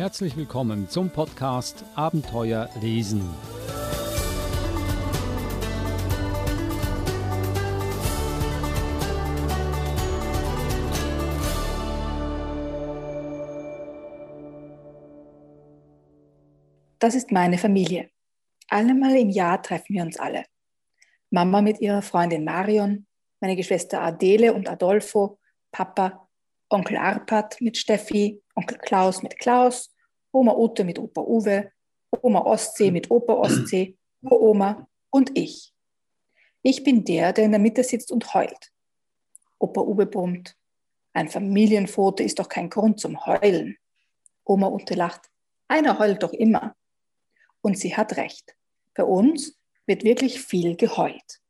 Herzlich willkommen zum Podcast Abenteuer lesen. Das ist meine Familie. Einmal im Jahr treffen wir uns alle. Mama mit ihrer Freundin Marion, meine Geschwister Adele und Adolfo, Papa, Onkel Arpad mit Steffi, Onkel Klaus mit Klaus, Oma Ute mit Opa Uwe, Oma Ostsee mit Opa Ostsee, Uroma und ich. Ich bin der, der in der Mitte sitzt und heult. Opa Uwe brummt. Ein Familienfoto ist doch kein Grund zum Heulen. Oma Ute lacht. Einer heult doch immer. Und sie hat recht. Bei uns wird wirklich viel geheult.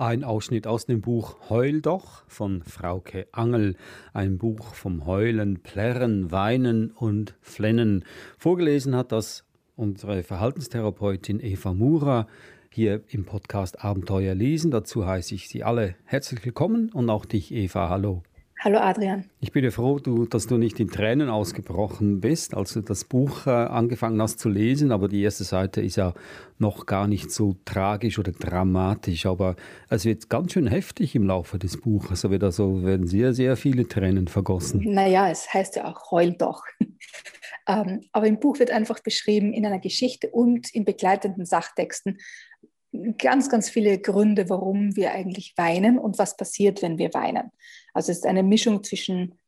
Ein Ausschnitt aus dem Buch Heul doch von Frauke Angel. Ein Buch vom Heulen, Plärren, Weinen und Flennen. Vorgelesen hat das unsere Verhaltenstherapeutin Eva Mura hier im Podcast Abenteuer lesen. Dazu heiße ich Sie alle herzlich willkommen und auch dich, Eva. Hallo. Hallo Adrian. Ich bin ja froh, du, dass du nicht in Tränen ausgebrochen bist, als du das Buch äh, angefangen hast zu lesen. Aber die erste Seite ist ja noch gar nicht so tragisch oder dramatisch. Aber es wird ganz schön heftig im Laufe des Buches. Also wird also werden sehr, sehr viele Tränen vergossen. Naja, es heißt ja auch Heul doch. ähm, aber im Buch wird einfach beschrieben in einer Geschichte und in begleitenden Sachtexten, ganz, ganz viele Gründe, warum wir eigentlich weinen und was passiert, wenn wir weinen. Also es ist eine Mischung zwischen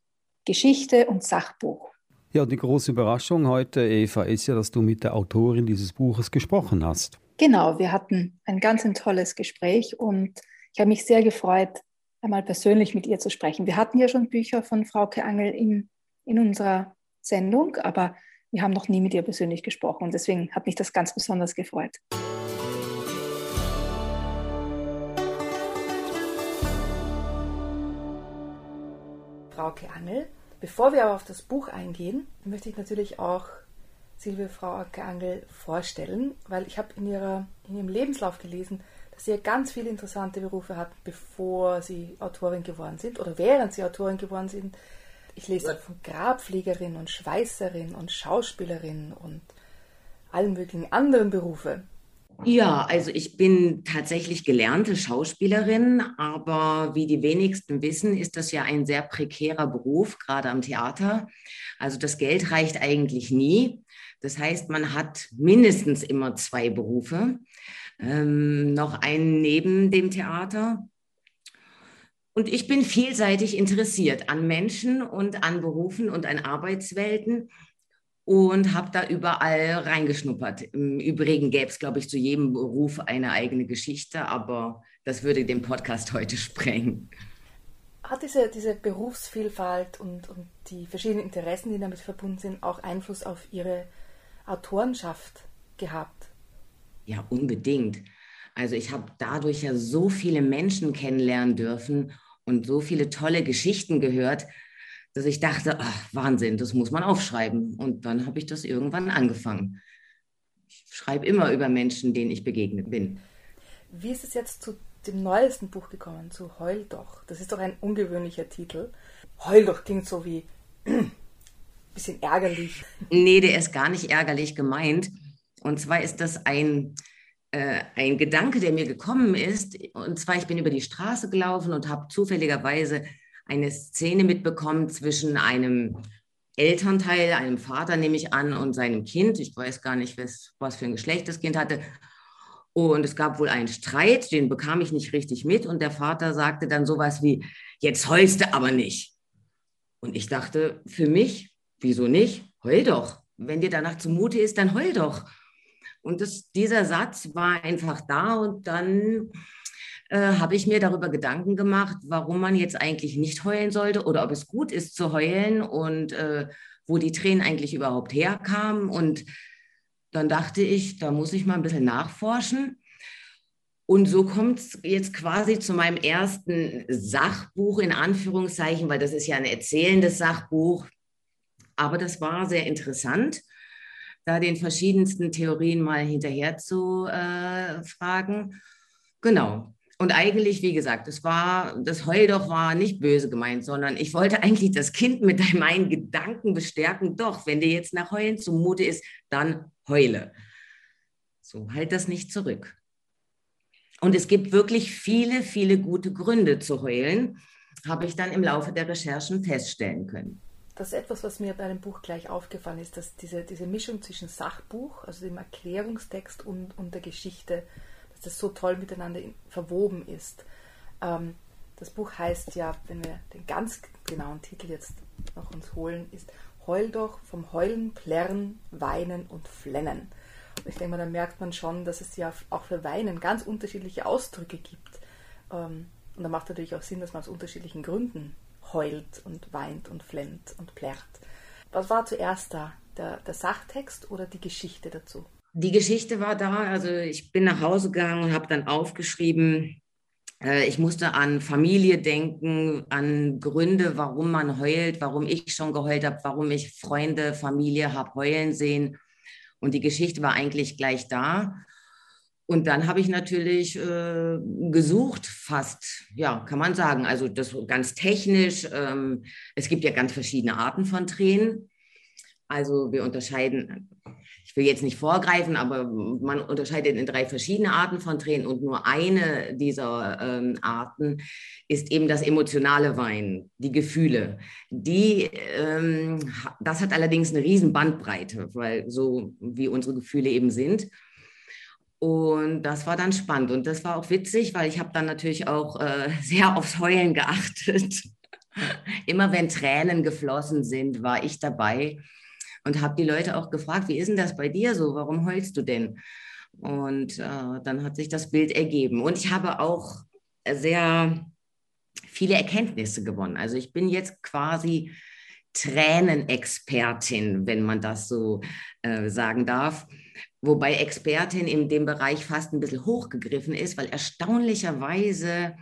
Geschichte und Sachbuch. Ja, die große Überraschung heute, Eva, ist ja, dass du mit der Autorin dieses Buches gesprochen hast. Genau, wir hatten ein ganz ein tolles Gespräch und ich habe mich sehr gefreut, einmal persönlich mit ihr zu sprechen. Wir hatten ja schon Bücher von Frauke Angel in, in unserer Sendung, aber wir haben noch nie mit ihr persönlich gesprochen und deswegen hat mich das ganz besonders gefreut. Frauke Angel. Bevor wir aber auf das Buch eingehen, möchte ich natürlich auch Silvia Frauke Angel vorstellen, weil ich habe in, in ihrem Lebenslauf gelesen, dass sie ja ganz viele interessante Berufe hatten, bevor sie Autorin geworden sind oder während sie Autorin geworden sind. Ich lese von Grabpflegerin und Schweißerin und Schauspielerin und allen möglichen anderen Berufe. Ja, also ich bin tatsächlich gelernte Schauspielerin, aber wie die wenigsten wissen, ist das ja ein sehr prekärer Beruf, gerade am Theater. Also das Geld reicht eigentlich nie. Das heißt, man hat mindestens immer zwei Berufe, ähm, noch einen neben dem Theater. Und ich bin vielseitig interessiert an Menschen und an Berufen und an Arbeitswelten und habe da überall reingeschnuppert. Im Übrigen gäbe es, glaube ich, zu jedem Beruf eine eigene Geschichte, aber das würde den Podcast heute sprengen. Hat diese, diese Berufsvielfalt und, und die verschiedenen Interessen, die damit verbunden sind, auch Einfluss auf Ihre Autorenschaft gehabt? Ja, unbedingt. Also ich habe dadurch ja so viele Menschen kennenlernen dürfen und so viele tolle Geschichten gehört, dass ich dachte, ach, Wahnsinn, das muss man aufschreiben. Und dann habe ich das irgendwann angefangen. Ich schreibe immer über Menschen, denen ich begegnet bin. Wie ist es jetzt zu dem neuesten Buch gekommen, zu Heul doch? Das ist doch ein ungewöhnlicher Titel. Heul doch klingt so wie bisschen ärgerlich. Nee, der ist gar nicht ärgerlich gemeint. Und zwar ist das ein, äh, ein Gedanke, der mir gekommen ist. Und zwar, ich bin über die Straße gelaufen und habe zufälligerweise eine Szene mitbekommen zwischen einem Elternteil, einem Vater nehme ich an, und seinem Kind. Ich weiß gar nicht, was, was für ein Geschlecht das Kind hatte. Und es gab wohl einen Streit, den bekam ich nicht richtig mit. Und der Vater sagte dann sowas wie, jetzt heulst du aber nicht. Und ich dachte, für mich, wieso nicht? Heul doch. Wenn dir danach zumute ist, dann heul doch. Und das, dieser Satz war einfach da und dann äh, habe ich mir darüber Gedanken gemacht, warum man jetzt eigentlich nicht heulen sollte oder ob es gut ist zu heulen und äh, wo die Tränen eigentlich überhaupt herkamen. Und dann dachte ich, da muss ich mal ein bisschen nachforschen. Und so kommt es jetzt quasi zu meinem ersten Sachbuch in Anführungszeichen, weil das ist ja ein erzählendes Sachbuch. Aber das war sehr interessant, da den verschiedensten Theorien mal hinterher zu äh, fragen. Genau. Und eigentlich, wie gesagt, das war, das Heul doch war nicht böse gemeint, sondern ich wollte eigentlich das Kind mit meinen Gedanken bestärken. Doch, wenn dir jetzt nach Heulen zumute ist, dann heule. So, halt das nicht zurück. Und es gibt wirklich viele, viele gute Gründe zu heulen, habe ich dann im Laufe der Recherchen feststellen können. Das ist etwas, was mir bei dem Buch gleich aufgefallen ist, dass diese, diese Mischung zwischen Sachbuch, also dem Erklärungstext und, und der Geschichte, das so toll miteinander verwoben ist. Ähm, das Buch heißt ja, wenn wir den ganz genauen Titel jetzt noch uns holen, ist Heul doch vom Heulen, Plärren, Weinen und Flennen. Und ich denke mal, da merkt man schon, dass es ja auch für Weinen ganz unterschiedliche Ausdrücke gibt. Ähm, und da macht natürlich auch Sinn, dass man aus unterschiedlichen Gründen heult und weint und flennt und plärrt. Was war zuerst da? Der, der Sachtext oder die Geschichte dazu? Die Geschichte war da. Also ich bin nach Hause gegangen und habe dann aufgeschrieben, äh, ich musste an Familie denken, an Gründe, warum man heult, warum ich schon geheult habe, warum ich Freunde, Familie habe heulen sehen. Und die Geschichte war eigentlich gleich da. Und dann habe ich natürlich äh, gesucht, fast, ja, kann man sagen, also das ganz technisch. Ähm, es gibt ja ganz verschiedene Arten von Tränen. Also wir unterscheiden, ich will jetzt nicht vorgreifen, aber man unterscheidet in drei verschiedene Arten von Tränen und nur eine dieser ähm, Arten ist eben das emotionale Weinen, die Gefühle. Die, ähm, das hat allerdings eine riesen Bandbreite, weil so wie unsere Gefühle eben sind. Und das war dann spannend und das war auch witzig, weil ich habe dann natürlich auch äh, sehr aufs Heulen geachtet. Immer wenn Tränen geflossen sind, war ich dabei und habe die Leute auch gefragt, wie ist denn das bei dir so? Warum heulst du denn? Und äh, dann hat sich das Bild ergeben. Und ich habe auch sehr viele Erkenntnisse gewonnen. Also ich bin jetzt quasi Tränenexpertin, wenn man das so äh, sagen darf. Wobei Expertin in dem Bereich fast ein bisschen hochgegriffen ist, weil erstaunlicherweise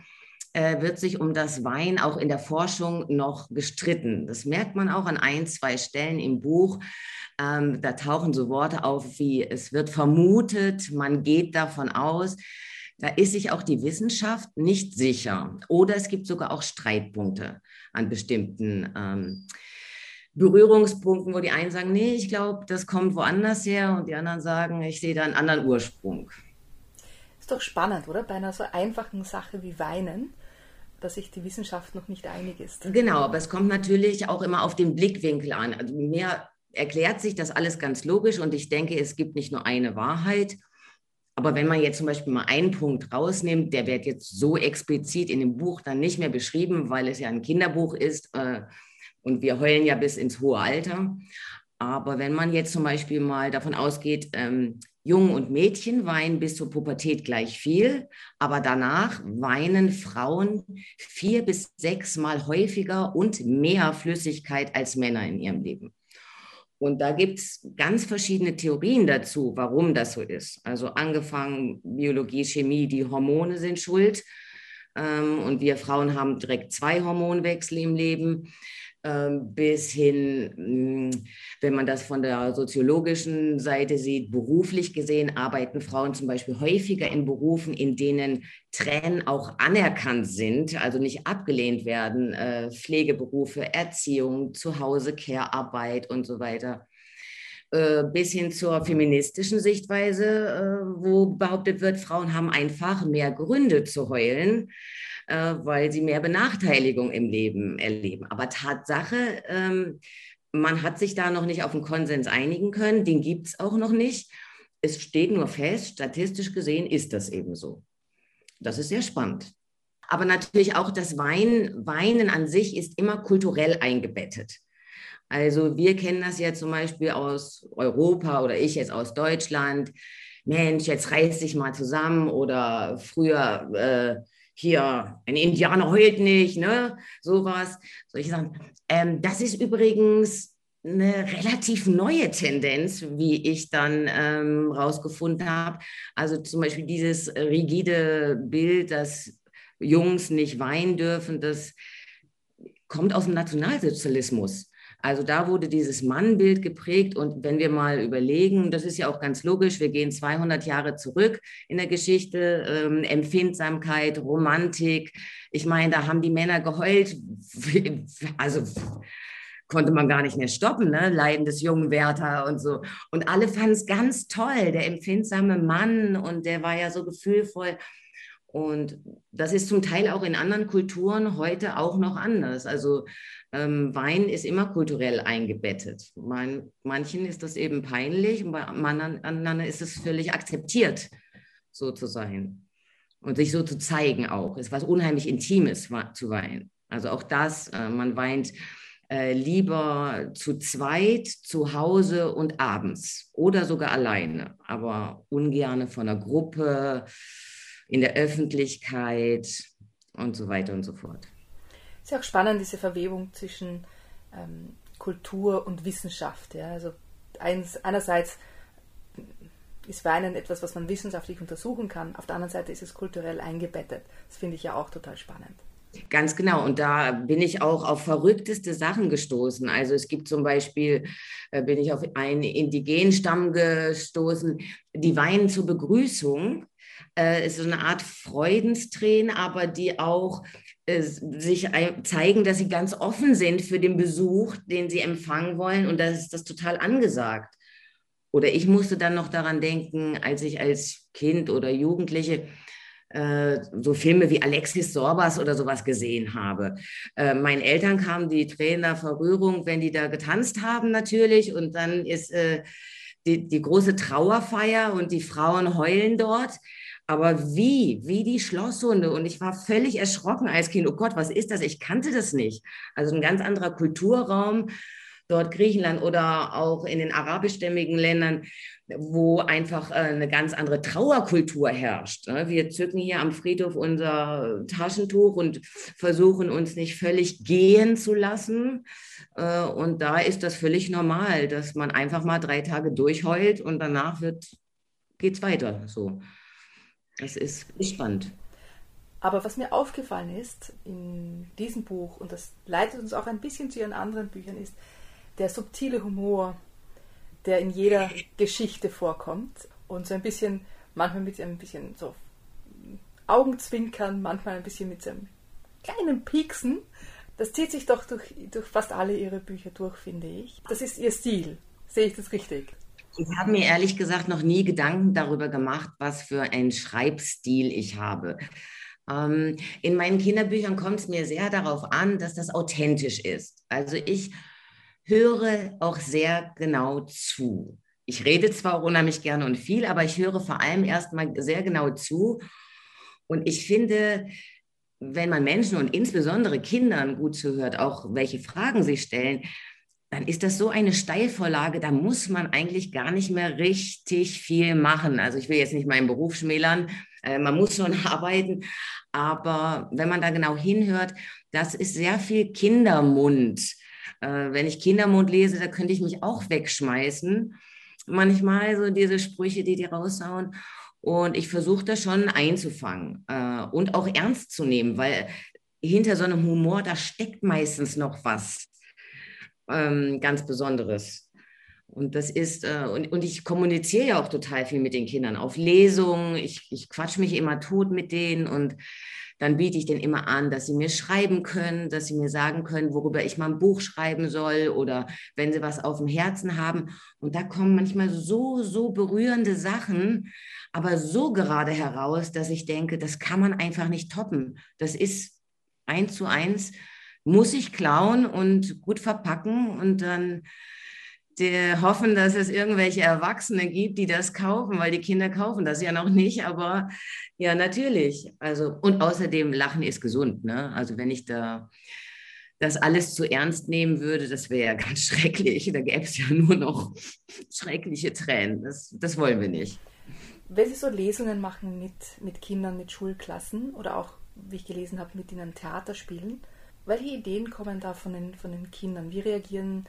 äh, wird sich um das Wein auch in der Forschung noch gestritten. Das merkt man auch an ein, zwei Stellen im Buch. Ähm, da tauchen so Worte auf wie es wird vermutet, man geht davon aus. Da ist sich auch die Wissenschaft nicht sicher. Oder es gibt sogar auch Streitpunkte an bestimmten ähm, Berührungspunkten, wo die einen sagen, nee, ich glaube, das kommt woanders her und die anderen sagen, ich sehe da einen anderen Ursprung. Ist doch spannend, oder? Bei einer so einfachen Sache wie Weinen dass sich die Wissenschaft noch nicht einig ist. Genau, aber es kommt natürlich auch immer auf den Blickwinkel an. Also mir erklärt sich das alles ganz logisch und ich denke, es gibt nicht nur eine Wahrheit. Aber wenn man jetzt zum Beispiel mal einen Punkt rausnimmt, der wird jetzt so explizit in dem Buch dann nicht mehr beschrieben, weil es ja ein Kinderbuch ist äh, und wir heulen ja bis ins hohe Alter. Aber wenn man jetzt zum Beispiel mal davon ausgeht, ähm, Jungen und Mädchen weinen bis zur Pubertät gleich viel, aber danach weinen Frauen vier bis sechs Mal häufiger und mehr Flüssigkeit als Männer in ihrem Leben. Und da gibt es ganz verschiedene Theorien dazu, warum das so ist. Also angefangen Biologie, Chemie, die Hormone sind schuld. Ähm, und wir Frauen haben direkt zwei Hormonwechsel im Leben. Ähm, bis hin, hm, wenn man das von der soziologischen Seite sieht, beruflich gesehen arbeiten Frauen zum Beispiel häufiger in Berufen, in denen Tränen auch anerkannt sind, also nicht abgelehnt werden, äh, Pflegeberufe, Erziehung, Zuhause, Care-Arbeit und so weiter. Äh, bis hin zur feministischen Sichtweise, äh, wo behauptet wird, Frauen haben einfach mehr Gründe zu heulen äh, weil sie mehr Benachteiligung im Leben erleben. Aber Tatsache, ähm, man hat sich da noch nicht auf einen Konsens einigen können, den gibt es auch noch nicht. Es steht nur fest, statistisch gesehen ist das eben so. Das ist sehr spannend. Aber natürlich auch das Weinen, Weinen an sich ist immer kulturell eingebettet. Also wir kennen das ja zum Beispiel aus Europa oder ich jetzt aus Deutschland. Mensch, jetzt reiß dich mal zusammen oder früher äh, hier, ein Indianer heult nicht, ne? Sowas. Solche Sachen. Ähm, das ist übrigens eine relativ neue Tendenz, wie ich dann ähm, rausgefunden habe. Also zum Beispiel dieses rigide Bild, dass Jungs nicht weinen dürfen, das kommt aus dem Nationalsozialismus. Also da wurde dieses Mannbild geprägt. Und wenn wir mal überlegen, das ist ja auch ganz logisch, wir gehen 200 Jahre zurück in der Geschichte, ähm, Empfindsamkeit, Romantik. Ich meine, da haben die Männer geheult. Also konnte man gar nicht mehr stoppen, ne? Leiden des jungen Werther und so. Und alle fanden es ganz toll, der empfindsame Mann und der war ja so gefühlvoll. Und das ist zum Teil auch in anderen Kulturen heute auch noch anders. Also ähm, Wein ist immer kulturell eingebettet. Man, manchen ist das eben peinlich und bei anderen ist es völlig akzeptiert, so zu sein. Und sich so zu zeigen auch. Es ist was unheimlich Intimes zu weinen. Also auch das, äh, man weint äh, lieber zu zweit, zu Hause und abends oder sogar alleine, aber ungerne von einer Gruppe in der Öffentlichkeit und so weiter und so fort. Es ist ja auch spannend, diese Verwebung zwischen ähm, Kultur und Wissenschaft. Ja? Also eins, einerseits ist Weinen etwas, was man wissenschaftlich untersuchen kann, auf der anderen Seite ist es kulturell eingebettet. Das finde ich ja auch total spannend. Ganz genau. Und da bin ich auch auf verrückteste Sachen gestoßen. Also es gibt zum Beispiel, äh, bin ich auf einen indigenen Stamm gestoßen, die weinen zur Begrüßung äh, so eine Art Freudenstränen, aber die auch äh, sich zeigen, dass sie ganz offen sind für den Besuch, den sie empfangen wollen. Und das ist das total angesagt. Oder ich musste dann noch daran denken, als ich als Kind oder Jugendliche äh, so Filme wie Alexis Sorbas oder sowas gesehen habe. Äh, meinen Eltern kamen die Tränen Verrührung, wenn die da getanzt haben natürlich. Und dann ist äh, die, die große Trauerfeier und die Frauen heulen dort. Aber wie, wie die Schlosshunde. Und ich war völlig erschrocken als Kind. Oh Gott, was ist das? Ich kannte das nicht. Also ein ganz anderer Kulturraum, dort Griechenland oder auch in den arabischstämmigen Ländern, wo einfach äh, eine ganz andere Trauerkultur herrscht. Ne? Wir zücken hier am Friedhof unser Taschentuch und versuchen uns nicht völlig gehen zu lassen. Äh, und da ist das völlig normal, dass man einfach mal drei Tage durchheult und danach geht es weiter. So. Das ist spannend. Aber was mir aufgefallen ist in diesem Buch, und das leitet uns auch ein bisschen zu ihren anderen Büchern, ist der subtile Humor, der in jeder Geschichte vorkommt und so ein bisschen, manchmal mit ein bisschen so Augenzwinkern, manchmal ein bisschen mit so einem kleinen Pieksen. Das zieht sich doch durch, durch fast alle ihre Bücher durch, finde ich. Das ist ihr Stil. Sehe ich das richtig? Ich habe mir ehrlich gesagt noch nie Gedanken darüber gemacht, was für einen Schreibstil ich habe. Ähm, in meinen Kinderbüchern kommt es mir sehr darauf an, dass das authentisch ist. Also ich höre auch sehr genau zu. Ich rede zwar unheimlich gerne und viel, aber ich höre vor allem erstmal sehr genau zu. Und ich finde, wenn man Menschen und insbesondere Kindern gut zuhört, auch welche Fragen sie stellen, dann ist das so eine Steilvorlage, da muss man eigentlich gar nicht mehr richtig viel machen. Also ich will jetzt nicht meinen Beruf schmälern, äh, man muss schon arbeiten, aber wenn man da genau hinhört, das ist sehr viel Kindermund. Äh, wenn ich Kindermund lese, da könnte ich mich auch wegschmeißen. Manchmal so diese Sprüche, die die raushauen. Und ich versuche das schon einzufangen äh, und auch ernst zu nehmen, weil hinter so einem Humor, da steckt meistens noch was ähm, ganz Besonderes. Und das ist, äh, und, und ich kommuniziere ja auch total viel mit den Kindern auf Lesungen. Ich, ich quatsch mich immer tot mit denen und dann biete ich denen immer an, dass sie mir schreiben können, dass sie mir sagen können, worüber ich mal ein Buch schreiben soll oder wenn sie was auf dem Herzen haben. Und da kommen manchmal so, so berührende Sachen, aber so gerade heraus, dass ich denke, das kann man einfach nicht toppen. Das ist eins zu eins muss ich klauen und gut verpacken und dann hoffen, dass es irgendwelche Erwachsene gibt, die das kaufen, weil die Kinder kaufen das ja noch nicht, aber ja, natürlich. Also, und außerdem, Lachen ist gesund. Ne? Also, wenn ich da das alles zu ernst nehmen würde, das wäre ja ganz schrecklich. Da gäbe es ja nur noch schreckliche Tränen. Das, das wollen wir nicht. Wenn Sie so Lesungen machen mit, mit Kindern, mit Schulklassen oder auch, wie ich gelesen habe, mit ihnen Theater spielen, welche Ideen kommen da von den, von den Kindern? Wie reagieren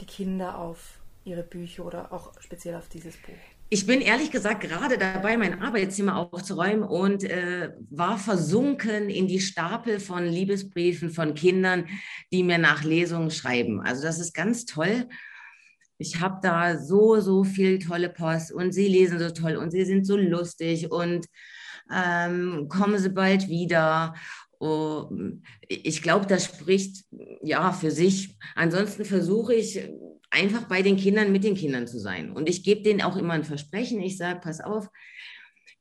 die Kinder auf ihre Bücher oder auch speziell auf dieses Buch? Ich bin ehrlich gesagt gerade dabei, mein Arbeitszimmer aufzuräumen und äh, war versunken in die Stapel von Liebesbriefen von Kindern, die mir nach Lesungen schreiben. Also das ist ganz toll. Ich habe da so, so viel tolle Post und sie lesen so toll und sie sind so lustig und ähm, kommen sie bald wieder. Ich glaube, das spricht ja für sich. Ansonsten versuche ich einfach bei den Kindern mit den Kindern zu sein. Und ich gebe denen auch immer ein Versprechen. Ich sage, pass auf,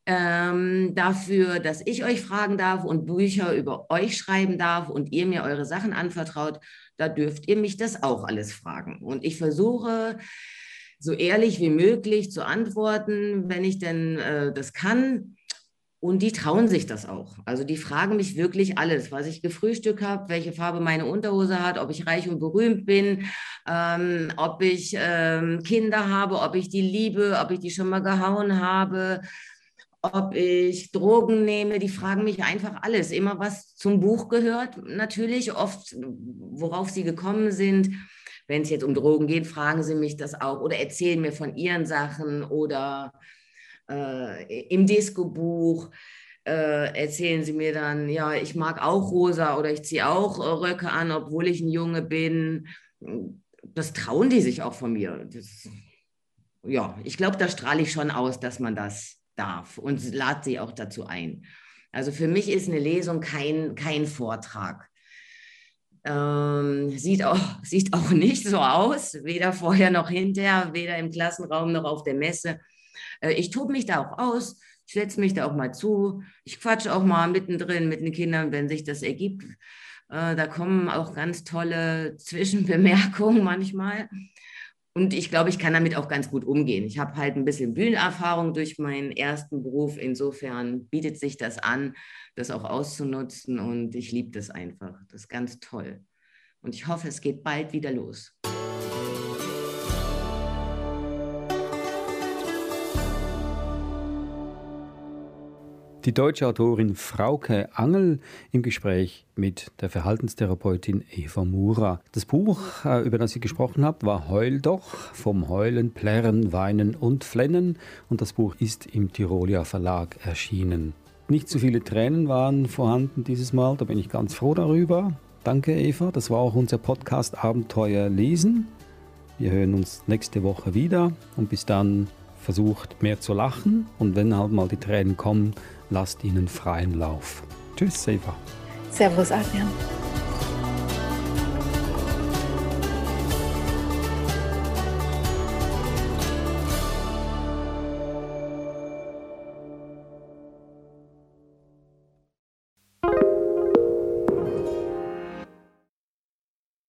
ähm, dafür, dass ich euch fragen darf und Bücher über euch schreiben darf und ihr mir eure Sachen anvertraut, da dürft ihr mich das auch alles fragen. Und ich versuche, so ehrlich wie möglich zu antworten, wenn ich denn äh, das kann. Und die trauen sich das auch. Also die fragen mich wirklich alles, was ich gefrühstückt habe, welche Farbe meine Unterhose hat, ob ich reich und berühmt bin, ähm, ob ich ähm, Kinder habe, ob ich die liebe, ob ich die schon mal gehauen habe, ob ich Drogen nehme. Die fragen mich einfach alles. Immer was zum Buch gehört, natürlich. Oft, worauf sie gekommen sind. Wenn es jetzt um Drogen geht, fragen sie mich das auch oder erzählen mir von ihren Sachen oder äh, im Disco-Buch äh, erzählen sie mir dann, ja, ich mag auch rosa oder ich ziehe auch äh, Röcke an, obwohl ich ein Junge bin. Das trauen die sich auch von mir. Das, ja, ich glaube, da strahle ich schon aus, dass man das darf und lade sie auch dazu ein. Also für mich ist eine Lesung kein, kein Vortrag. Ähm, sieht, auch, sieht auch nicht so aus, weder vorher noch hinterher, weder im Klassenraum noch auf der Messe. Äh, ich tobe mich da auch aus, ich setze mich da auch mal zu, ich quatsche auch mal mittendrin mit den Kindern, wenn sich das ergibt. Äh, da kommen auch ganz tolle Zwischenbemerkungen manchmal. Und ich glaube, ich kann damit auch ganz gut umgehen. Ich habe halt ein bisschen Bühnenerfahrung durch meinen ersten Beruf. Insofern bietet sich das an, das auch auszunutzen. Und ich liebe das einfach. Das ist ganz toll. Und ich hoffe, es geht bald wieder los. Die deutsche Autorin Frauke Angel im Gespräch mit der Verhaltenstherapeutin Eva Mura. Das Buch, äh, über das sie gesprochen hat, war Heul doch, vom Heulen, Plärren, Weinen und Flennen und das Buch ist im Tirolia Verlag erschienen. Nicht zu viele Tränen waren vorhanden dieses Mal, da bin ich ganz froh darüber. Danke Eva, das war auch unser Podcast Abenteuer lesen. Wir hören uns nächste Woche wieder und bis dann versucht mehr zu lachen und wenn halt mal die Tränen kommen, lasst ihnen freien Lauf. Tschüss, Eva. Servus, Adrian.